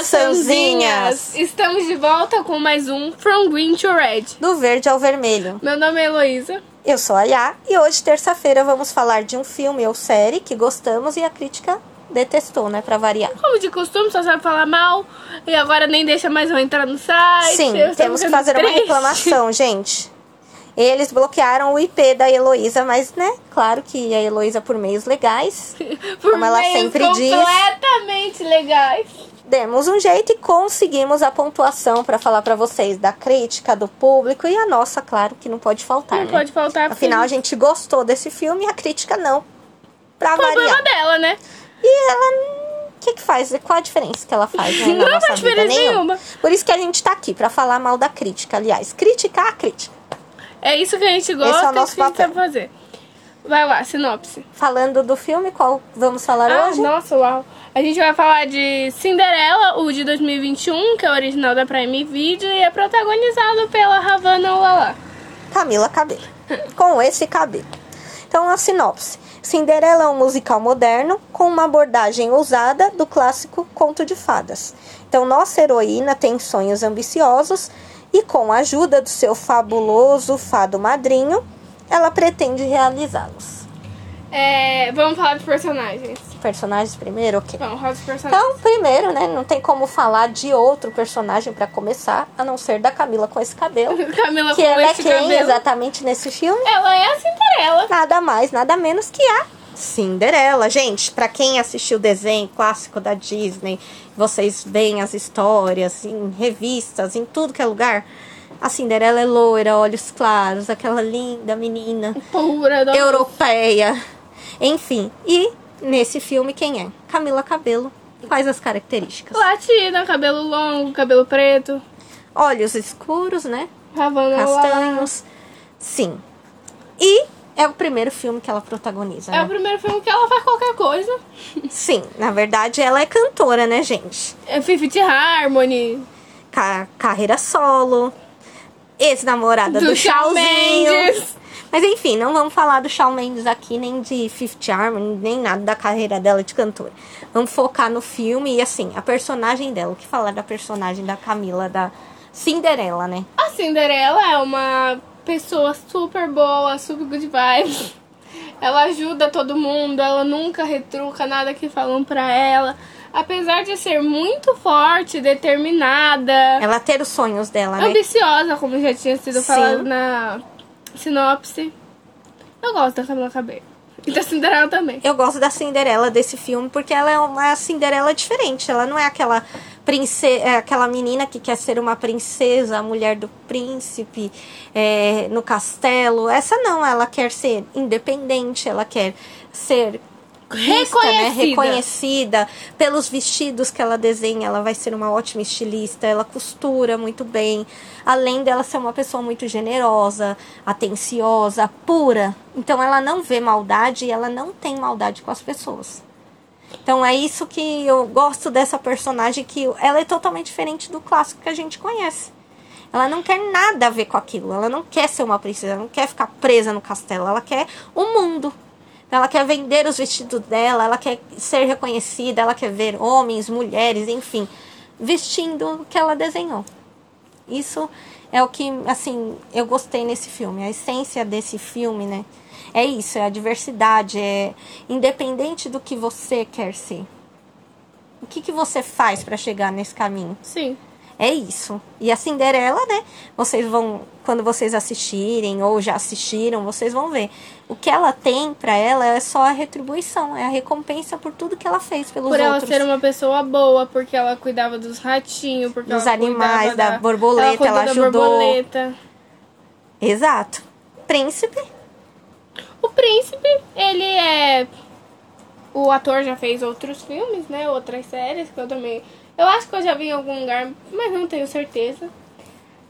maçãzinhas! Estamos de volta com mais um From Green to Red. Do verde ao vermelho. Meu nome é Heloísa. Eu sou a Yá e hoje, terça-feira, vamos falar de um filme ou série que gostamos e a crítica detestou, né? Pra variar. Como de costume, só sabe falar mal e agora nem deixa mais eu entrar no site. Sim, temos que fazer uma triste. reclamação, gente. Eles bloquearam o IP da Heloísa, mas, né? Claro que a Heloísa, por meios legais, Por Como ela sempre diz. completamente legais. Demos um jeito e conseguimos a pontuação pra falar pra vocês da crítica, do público e a nossa, claro, que não pode faltar, Não né? pode faltar porque Afinal, a gente gostou desse filme e a crítica não. Pra problema variar. dela, né? E ela. O que, que faz? Qual a diferença que ela faz né, Não faz diferença nenhuma. Por isso que a gente tá aqui, pra falar mal da crítica. Aliás, criticar a crítica. É isso que a gente é o gosta e nosso que a gente papel. fazer. Vai lá, sinopse. Falando do filme, qual vamos falar Ah, hoje? nossa, uau. A gente vai falar de Cinderela, o de 2021, que é o original da Prime Video e é protagonizado pela Havana Lala. Camila Cabelo. com esse cabelo. Então, a sinopse. Cinderela é um musical moderno com uma abordagem ousada do clássico conto de fadas. Então, nossa heroína tem sonhos ambiciosos e, com a ajuda do seu fabuloso fado madrinho, ela pretende realizá-los. É, vamos falar dos personagens. Personagens primeiro, ok. Vamos falar dos personagens. Então, primeiro, né, não tem como falar de outro personagem pra começar, a não ser da Camila com esse cabelo. Camila Que com ela é esse quem cabelo. exatamente nesse filme? Ela é a Cinderela. Nada mais, nada menos que a Cinderela. Gente, pra quem assistiu o desenho clássico da Disney, vocês veem as histórias em revistas, em tudo que é lugar. A Cinderela é loira, olhos claros, aquela linda menina Pura, da europeia. Enfim, e nesse filme quem é? Camila Cabelo. Quais as características? Latina, cabelo longo, cabelo preto. Olhos escuros, né? Havana. Castanhos. Sim. E é o primeiro filme que ela protagoniza. É né? o primeiro filme que ela faz qualquer coisa. Sim, na verdade ela é cantora, né, gente? É Fifth Harmony. Ca- carreira solo, ex-namorada do, Do Shawn. Mendes. Mas enfim, não vamos falar do Shawn Mendes aqui, nem de Fifth Harmony, nem nada da carreira dela de cantora. Vamos focar no filme e assim, a personagem dela. O que falar da personagem da Camila, da Cinderela, né? A Cinderela é uma pessoa super boa, super good vibes. Ela ajuda todo mundo, ela nunca retruca nada que falam pra ela. Apesar de ser muito forte, determinada, Ela ter os sonhos dela, né? ambiciosa, como já tinha sido Sim. falado na sinopse. Eu gosto da Camila Cabello. E da Cinderela também. Eu gosto da Cinderela desse filme porque ela é uma Cinderela diferente. Ela não é aquela princesa, é aquela menina que quer ser uma princesa, a mulher do príncipe é, no castelo. Essa não, ela quer ser independente, ela quer ser vista, né, Reconhecida. reconhecida pelos vestidos que ela desenha. Ela vai ser uma ótima estilista, ela costura muito bem. Além dela ser uma pessoa muito generosa, atenciosa, pura. Então ela não vê maldade e ela não tem maldade com as pessoas. Então é isso que eu gosto dessa personagem que ela é totalmente diferente do clássico que a gente conhece. Ela não quer nada a ver com aquilo. Ela não quer ser uma princesa, ela não quer ficar presa no castelo. Ela quer o mundo. Ela quer vender os vestidos dela, ela quer ser reconhecida, ela quer ver homens, mulheres, enfim, vestindo o que ela desenhou. Isso é o que, assim, eu gostei nesse filme. A essência desse filme, né? É isso, é a diversidade, é independente do que você quer ser. O que, que você faz para chegar nesse caminho? Sim. É isso. E a Cinderela, né? Vocês vão, quando vocês assistirem ou já assistiram, vocês vão ver. O que ela tem pra ela é só a retribuição, é a recompensa por tudo que ela fez pelos Por ela outros. ser uma pessoa boa, porque ela cuidava dos ratinhos, porque Dos ela animais, cuidava da borboleta, ela da ajudou. borboleta. Exato. Príncipe, O príncipe, ele é. O ator já fez outros filmes, né? Outras séries que eu também. Eu acho que eu já vi em algum lugar, mas não tenho certeza.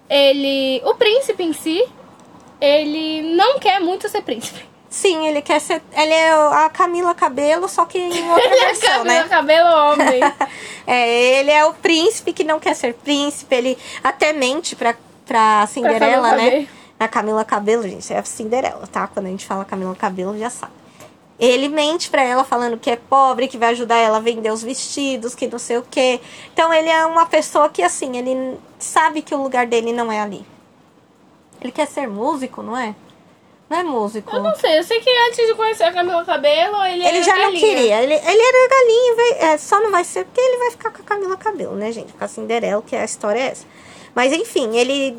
Ele. O príncipe em si, ele não quer muito ser príncipe. sim, ele quer ser. Ele é a Camila Cabelo, só que em outra Ele é versão, cabelo, né? cabelo homem. É, ele é o príncipe que não quer ser príncipe, ele até mente pra, pra Cinderela, Camila né? A Camila Cabelo, gente, é a Cinderela, tá? Quando a gente fala Camila Cabelo, já sabe. Ele mente pra ela falando que é pobre, que vai ajudar ela a vender os vestidos, que não sei o quê. Então ele é uma pessoa que assim, ele sabe que o lugar dele não é ali. Ele quer ser músico, não é? Não é músico. Eu não sei, eu sei que antes de conhecer a Camila Cabelo, ele, Ele já não galinha. queria. Ele, ele era galinha, vai- é, só não vai ser porque ele vai ficar com a Camila Cabelo, né, gente? Com a Cinderela, que a história é essa. Mas enfim, ele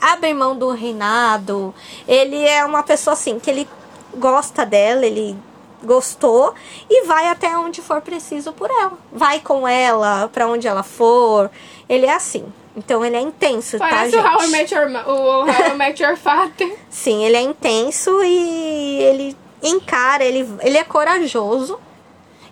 abre mão do reinado. Ele é uma pessoa assim, que ele gosta dela, ele gostou e vai até onde for preciso por ela. Vai com ela pra onde ela for. Ele é assim. Então ele é intenso, tá, Parece gente? o How I Met Your, o How I Met Your Father. Sim, ele é intenso e ele encara, ele, ele é corajoso.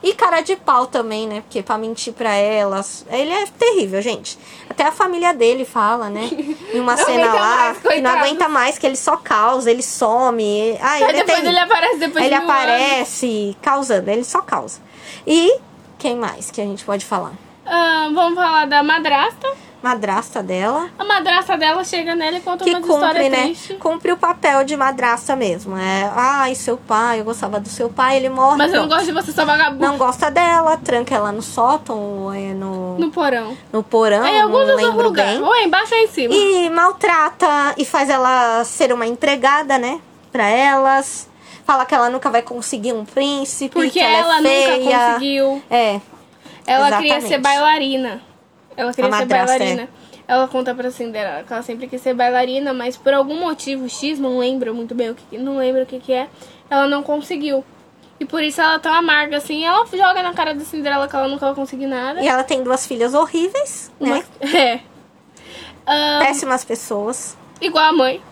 E cara de pau também, né? Porque pra mentir pra elas. Ele é terrível, gente. Até a família dele fala, né? Em uma Não cena lá, mais, que não aguenta mais, que ele só causa, ele some. Ah, Aí ele é depois ele aparece depois Ele de anos. aparece causando, ele só causa. E quem mais que a gente pode falar? Ah, vamos falar da madrasta. Madrasta dela. A madrasta dela chega nela e conta que umas cumpre, histórias né? tristes. Cumpre o papel de madrasta mesmo. É, ai, seu pai, eu gostava do seu pai, ele morre. Mas eu não gosto de você, sua vagabunda. Não gosta dela, tranca ela no sótão, ou é no, No porão. no porão, Aí alguns não outros lembro lugares. bem. Ou é embaixo ou é em cima. E maltrata e faz ela ser uma empregada, né? Pra elas. Fala que ela nunca vai conseguir um príncipe, Porque que ela, ela é nunca conseguiu. É, Ela queria Exatamente. ser bailarina. Ela queria ser é. bailarina. Ela conta pra Cinderela que ela sempre quis ser bailarina, mas por algum motivo X, não lembro muito bem o que, não lembro o que que é, ela não conseguiu. E por isso ela tá amarga assim. Ela joga na cara da Cinderela que ela nunca vai conseguir nada. e ela tem duas filhas horríveis, né? Uma- É. Ah, Péssimas pessoas. igual a mãe.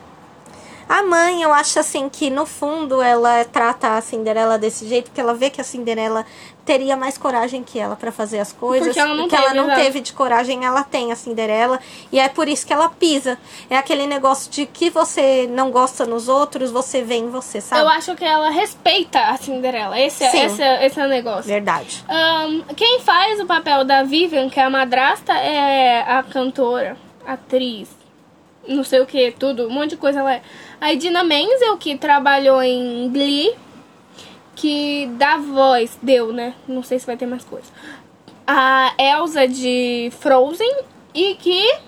A mãe, eu acho assim que no fundo ela trata a Cinderela desse jeito, porque ela vê que a Cinderela teria mais coragem que ela pra fazer as coisas. Porque ela não que ela teve, não exato. teve de coragem, ela tem a Cinderela. E é por isso que ela pisa. É aquele negócio de que você não gosta nos outros, você vê em você, sabe? Eu acho que ela respeita a Cinderela. Esse, é- Sim. esse, é- esse é o negócio. Verdade. Ahn, quem faz o papel da Vivian, que é a madrasta, é a cantora, atriz, não sei o que, tudo, um monte de coisa é. A Idina Menzel, que trabalhou em Glee, que dá voz, deu, né? Não sei se vai ter mais coisa. A Elsa de Frozen e que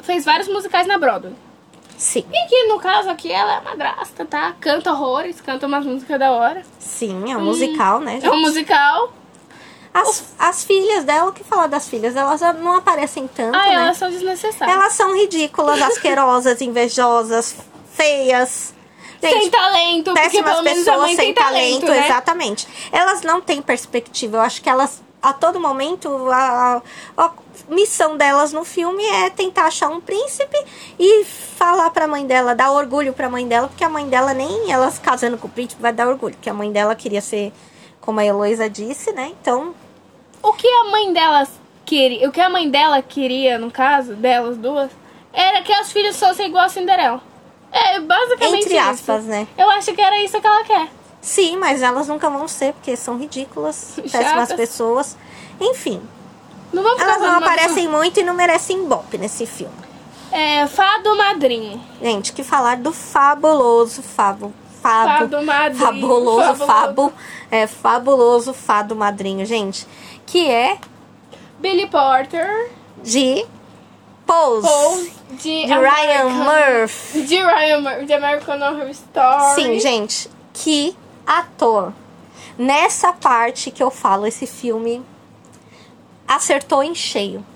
fez vários musicais na Broadway. Sim. E que no caso aqui ela é madrasta, tá? Canta horrores, canta umas músicas da hora. Sim, é um musical, né? É um musical. As, as filhas dela, o que falar das filhas? Elas não aparecem tanto, Ah, né? elas são desnecessárias. Elas são ridículas, asquerosas, invejosas, feias. Sem talento, porque péssimas pelo menos a pessoas mãe sem tem talento, né? exatamente. Elas não têm perspectiva. Eu acho que elas, a todo momento, a, a- a missão delas no filme é tentar achar um príncipe e falar pra mãe dela, dar orgulho pra mãe dela, porque a mãe dela nem elas casando com o príncipe vai dar orgulho, porque a mãe dela queria ser, como a Heloísa disse, né? Então, O que a mãe delas queria, o que a mãe dela queria, no caso, delas duas, era que os filhos fossem igual a Cinderela. É basicamente Entre aspas, isso. né? Eu acho que era isso que ela quer. sim, mas elas nunca vão ser, porque são ridículas, péssimas pessoas. Enfim, Não elas não aparecem muito e não merecem ibope nesse filme. É, Fado Madrinho. Gente, que falar do fabuloso Fabo. Fabo. Fado Madrinho. Fabuloso Fabuloso. Fabo. É, fabuloso Fado Madrinho, gente. Que é Billy Porter. de Pose. Pose de, De Ryan Murphy. De Ryan Murphy, de American Horror Story. Sim, gente. Que ator. Nessa parte que eu falo, esse filme acertou em cheio.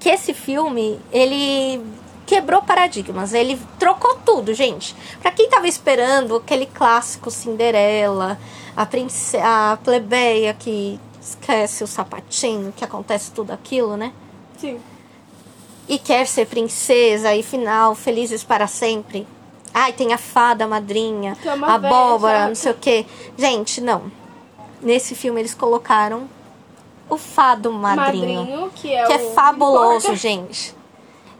Que esse filme, ele quebrou paradigmas, ele trocou tudo, gente. Pra quem tava esperando aquele clássico Cinderela, a, prince a plebeia que esquece o sapatinho, que acontece tudo aquilo, né? Sim. e quer ser princesa e final felizes para sempre. Ai, tem a fada, a madrinha, é a velha abóbora, chata. não sei o que. Gente, não. Nesse filme eles colocaram o fado madrinho, Madrinho, que é que é fabuloso, gente.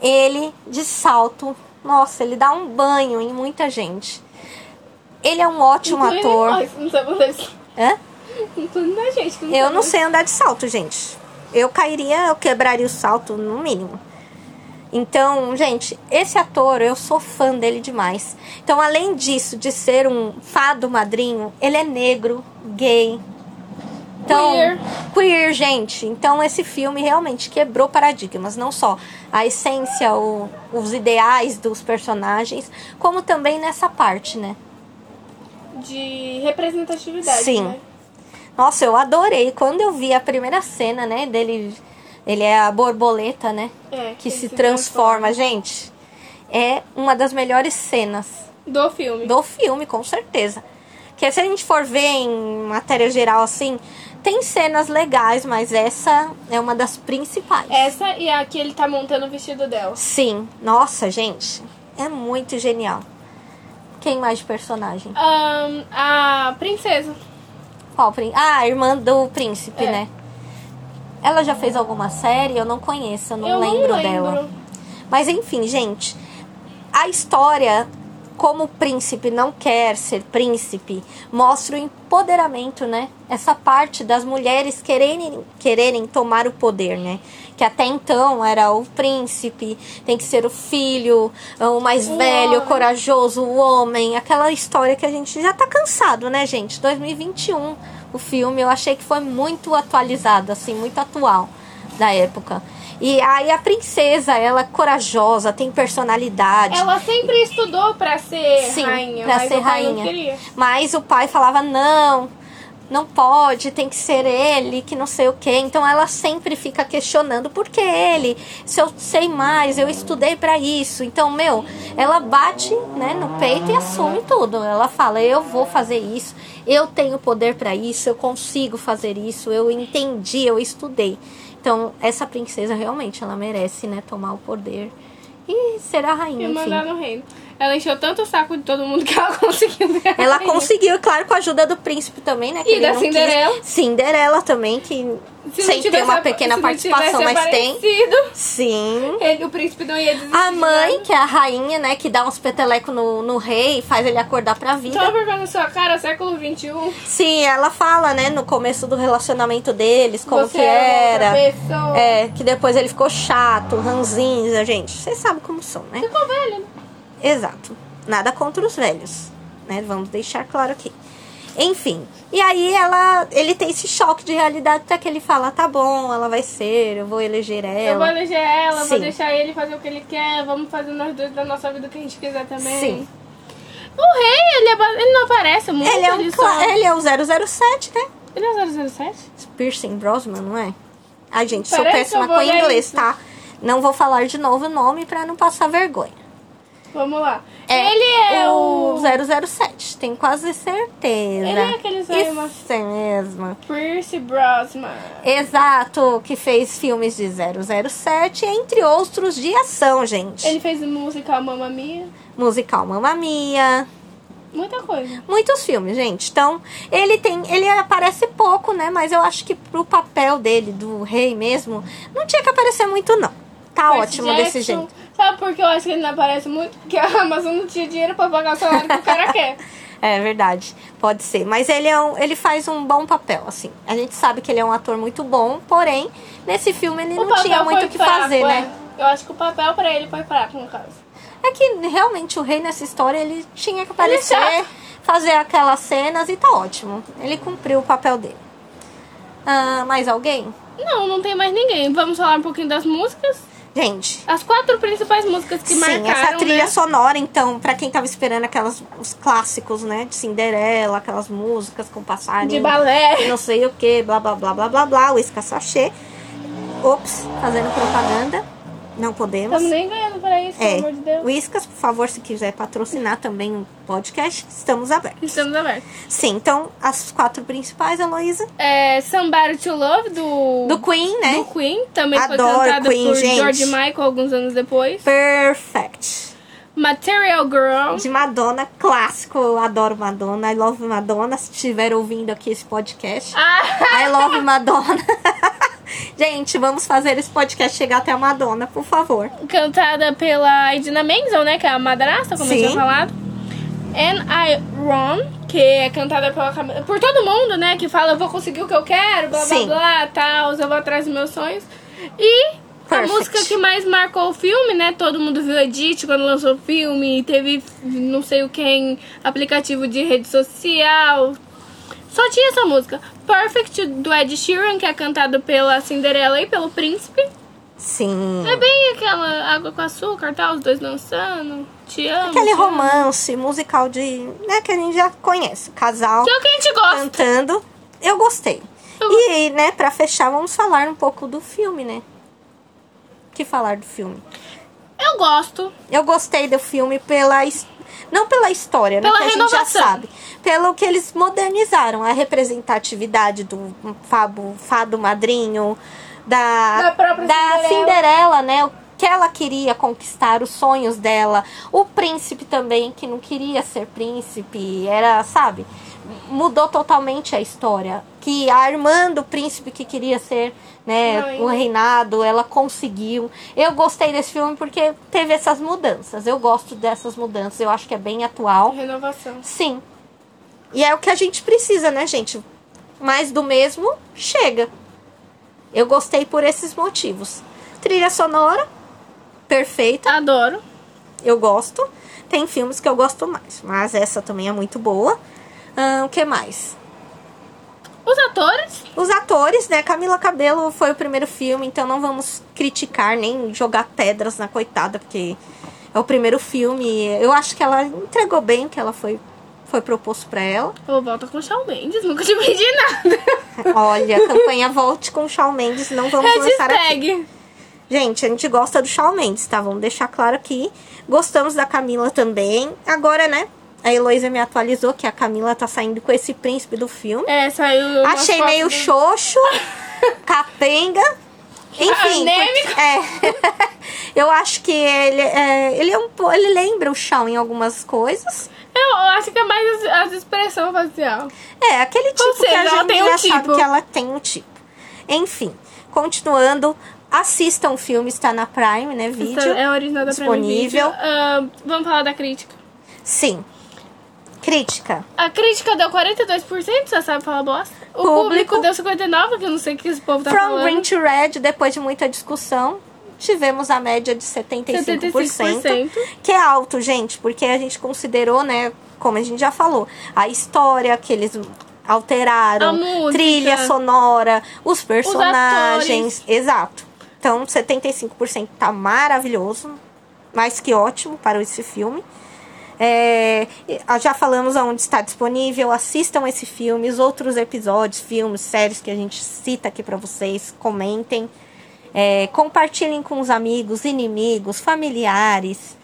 Ele de salto, nossa, ele dá um banho em muita gente. Ele é um ótimo Incluindo ator. nós, não sabe andar de- Hã? Incluindo a gente. que Eu não sei andar de salto, gente. Eu cairia, eu quebraria o salto no mínimo. Então, gente, esse ator, eu sou fã dele demais. Então, além disso, de ser um fado madrinho, ele é negro, gay. Então, Queer. queer, gente. Então, esse filme realmente quebrou paradigmas. Não só a essência, o- os ideais dos personagens, como também nessa parte, né? De representatividade, Sim. né? Nossa, eu adorei. Quando eu vi a primeira cena, né, dele. Ele é a borboleta, né? É, Que ele se transforma, gente. É uma das melhores cenas Do filme. do filme, com certeza. Porque se a gente for ver em matéria geral assim, tem cenas legais, mas essa é uma das principais. Essa e a que ele tá montando o vestido dela. Sim, nossa, gente, é muito genial. Quem mais de personagem? Ahn, a princesa. Qual Ah, a irmã do príncipe, É. né? Ela já fez alguma série? Eu não conheço, eu não eu lembro não lembro. dela. Mas enfim, gente, a história, como o príncipe não quer ser príncipe, mostra o empoderamento, né? Essa parte das mulheres quererem, quererem tomar o poder, né? Que até então era o príncipe, tem que ser o filho, o mais O velho, homem. corajoso, o homem. Aquela história que a gente já tá cansado, né, gente? 2021, o filme, eu achei que foi muito atualizado, assim, muito atual da época. E aí a princesa, ela é corajosa, tem personalidade. Ela sempre estudou pra ser Sim, rainha, pra mas ser o pai rainha. Mas o pai falava: não, não pode, tem que ser ele, que não sei o que. Então ela sempre fica questionando: por que ele? Se eu sei mais, eu estudei pra isso. Então, meu, ela bate né, no peito e assume tudo. Ela fala: eu vou fazer isso, eu tenho poder pra isso, eu consigo fazer isso, eu entendi, eu estudei. Então, essa princesa realmente ela merece, né, tomar o poder e ser a rainha, E enfim. mandar no reino. Ela encheu tanto o saco de todo mundo que ela conseguiu. ser Ela conseguiu, claro, com a ajuda do príncipe também, né? que E da não quis. Cinderela. Cinderela também, que Se sem ter uma pequena participação, mas tem. Sim. Ele, o príncipe não ia desistir. A de mãe, que é a rainha, né? Que dá uns petelecos no, no rei, faz ele acordar pra vida. Só vergonha na sua cara, século XXI. Sim, ela fala, né, no começo do relacionamento deles, como Você que era era. É, que depois ele ficou chato, ranzinza, gente. Vocês sabem como são, né? Ficou velho, né? Exato. Nada contra os velhos, né? Vamos deixar claro aqui. Enfim, e aí ela, ele tem esse choque de realidade até que ele fala, tá bom, ela vai ser, eu vou eleger ela. Eu vou eleger ela, vou Sim. deixar ele fazer o que ele quer, vamos fazer nós dois da nossa vida o que a gente quiser também. Sim. O rei, ele, é ele não aparece muito. Ele é, um, só- cla- ele é o 007, né? Ele é 007? Piercing Brosnan, não é? Ai, gente, sou Peraí que péssima vou com inglês, isso. tá? Não vou falar de novo o nome pra não passar vergonha. Vamos lá. É ele é o o... 007, tenho quase certeza. Ele é aquele Isso mesmo. Pierce Brosnan. Exato, que fez filmes de 007, entre outros de ação, gente. Ele fez o musical Mamma Mia. Musical Mamma Mia, Muita coisa. muitos filmes, gente. Então, ele tem, ele aparece pouco, né? Mas eu acho que pro papel dele, do rei mesmo, não tinha que aparecer muito, não. Tá Percy ótimo Jackson. desse jeito. Sabe por que eu acho que ele não aparece muito? Porque a Amazon não tinha dinheiro pra pagar o salário que o cara quer. É verdade, pode ser. Mas ele, é um, ele faz um bom papel, assim. A gente sabe que ele é um ator muito bom, porém, nesse filme ele O não tinha muito o que fraco, fazer, é. né? Eu acho que o papel pra ele foi fraco, no caso. É que realmente o rei nessa história ele tinha que aparecer, chato. fazer aquelas cenas e tá ótimo. Ele cumpriu o papel dele. Ah, mais alguém? Não, não tem mais ninguém. Vamos falar um pouquinho das músicas. Gente, As quatro principais músicas que sim, marcaram, essa trilha né? sonora, então, pra quem tava esperando aquelas os clássicos, né, de Cinderela, aquelas músicas com passarinho, De balé. não sei o que, blá blá blá blá blá blá, o Sachê. Ops, fazendo propaganda. Não podemos. Estamos nem ganhando pra isso, É, pelo amor de Deus. Whiskas, por favor, se quiser patrocinar também o podcast, estamos abertos. Estamos abertos. Sim, então, as quatro principais, Heloísa. É Somebody to Love, do... Do Queen, né? do Queen. Também Adoro foi cantada Queen, por gente. George Michael alguns anos depois. Perfect. Material Girl. De Madonna, clássico. Eu adoro Madonna. I love Madonna. Se estiver ouvindo aqui esse podcast. Ah, I love Madonna. Gente, vamos fazer esse podcast chegar até a Madonna, por favor. cantada pela Idina Menzel, né? Que é a madrasta, como eu Sim. tinha falado. And I Run, que é cantada pela, por todo mundo, né? Que fala, eu vou conseguir o que eu quero, blá Sim. blá blá, tal, eu vou atrás dos meus sonhos. E Perfect. A música que mais marcou o filme, né? Todo mundo viu Edit quando lançou o filme. Teve não sei o que em aplicativo de rede social. Só tinha essa música. Perfect do Ed Sheeran, que é cantado pela Cinderela e pelo Príncipe. Sim. É bem aquela água com açúcar, tá? Os dois dançando. Te amo. Aquele te amo. romance musical de. né, que a gente já conhece. Casal Que é o que a gente gosta. cantando. Eu gostei. Eu E, né, pra fechar, vamos falar um pouco do filme, né? Que falar do filme? Eu gosto. Eu gostei do filme pela. his- Não pela história, né? Pela que a gente já renovação. sabe. Pelo que eles modernizaram. A representatividade do fado, fado madrinho, da, Da própria Cinderela. Cinderela, né? O que ela queria conquistar, os sonhos dela. O príncipe também, que não queria ser príncipe. Era, sabe? Mudou totalmente a história. Que a irmã do príncipe que queria ser né, o reinado, ela conseguiu. Eu gostei desse filme porque teve essas mudanças. Eu gosto dessas mudanças. Eu acho que é bem atual. Renovação. Sim. E é o que a gente precisa, né, gente? Mais do mesmo, chega. Eu gostei por esses motivos. Trilha sonora, perfeita, Adoro. eu gosto. Tem filmes que eu gosto mais, mas essa também é muito boa. O que mais? Os atores. Os atores, né? Camila Cabello foi o primeiro filme, então não vamos criticar nem jogar pedras na coitada, porque é o primeiro filme. Eu acho que ela entregou bem o que ela foi, foi proposto pra ela. Volta com o Shawn Mendes. Nunca te pedi nada. Olha, a campanha Volte com o Shawn Mendes, não vamos lançar aqui. Gente, a gente gosta do Shawn Mendes, tá? Vamos deixar claro aqui. Gostamos da Camila também. Agora, né? A Heloísa me atualizou que a Camila tá saindo com esse príncipe do filme. É, saiu. Achei meio do- xoxo, capenga. Enfim, porque- é. eu acho que ele, é, ele é um ele lembra o Shawn em algumas coisas. Eu acho que é mais as, as expressão facial. É, aquele tipo Ou que a seja, gente tem um tipo. que ela tem um tipo. Enfim, continuando, assistam o filme, está na Prime, né, vídeo. Essa é original da Prime disponível. Video. Ah, vamos falar da crítica. Sim. Crítica. A crítica deu 42%, você sabe falar bosta. O Público. público, deu 59%, que eu não sei o que esse povo tá From falando. Green to Red, depois de muita discussão, tivemos a média de 75%, 75%. que é alto, gente, porque a gente considerou, né, como a gente já falou, a história que eles alteraram, trilha sonora, os personagens, atores. exato. Então, 75% tá maravilhoso, mais que ótimo para esse filme. É, já falamos aonde está disponível. Assistam esse filme, os outros episódios, filmes, séries que a gente cita aqui para vocês. Comentem, é, compartilhem com os amigos, inimigos, familiares,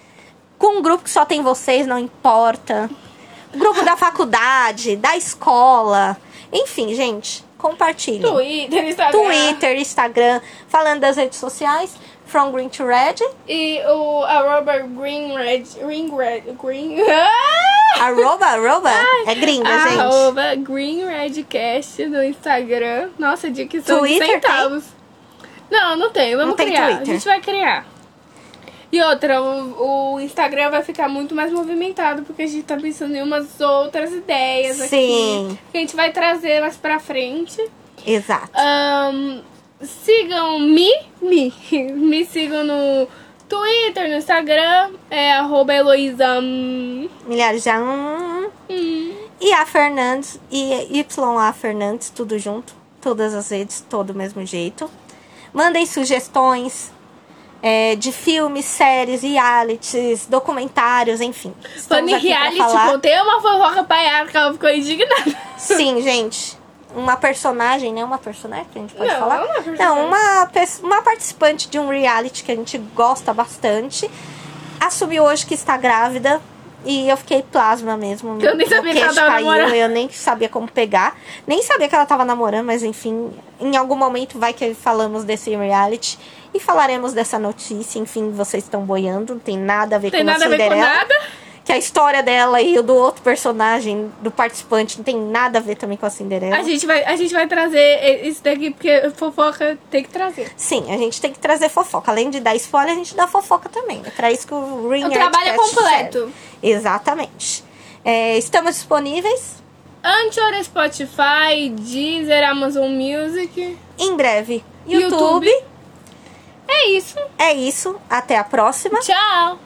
com um grupo que só tem vocês, não importa. Grupo da faculdade, da escola, enfim, gente, compartilhem. Twitter, Instagram. Twitter, Instagram, falando das redes sociais, From Green to Red. E o arroba green red, green red, green... Arroba, arroba é gringa, gente. Arroba green redcast no Instagram. Nossa, dicção Twitter de centavos. Não, não tem. Vamos Não tem criar. Twitter. A gente vai criar. E outra, o, o Instagram vai ficar muito mais movimentado, porque a gente tá pensando em umas outras ideias Sim. aqui. Que a gente vai trazer mais pra frente. Exato. Ahn, sigam me, me, me sigam no Twitter, no Instagram, é arroba Heloísa. hum, hum. E a Fernandes e YA Fernandes, tudo junto. Todas as redes, todo o mesmo jeito. Mandem sugestões é, de filmes, séries, realities, documentários, enfim. Falando em reality, falar. contei uma fofoca pra Yara que ela ficou indignada. Sim, gente. Uma personagem, né? Uma personagem que a gente pode Não, falar? não é. Não, uma, uma participante de um reality que a gente gosta bastante. Assumiu hoje que está grávida. E eu fiquei plasma mesmo. Eu nem sabia que ela tava caiu, namorando. Eu nem sabia como pegar. Nem sabia que ela tava namorando, mas enfim. Em algum momento vai que falamos desse reality. E falaremos dessa notícia. Enfim, vocês estão boiando. Não tem nada a ver Tem com nada a ver com nada. Que a história dela e o do outro personagem, do participante, não tem nada a ver também com a Cinderela. A gente, vai, a gente vai trazer isso daqui, porque fofoca tem que trazer. Sim, a gente tem que trazer fofoca. Além de dar spoiler, a gente dá fofoca também. É pra isso que o Ring O trabalho é completo. serve. Exatamente. É, estamos disponíveis Anchor, Spotify, Deezer, Amazon Music. em breve. YouTube. YouTube. É isso. É isso. Até a próxima. Tchau.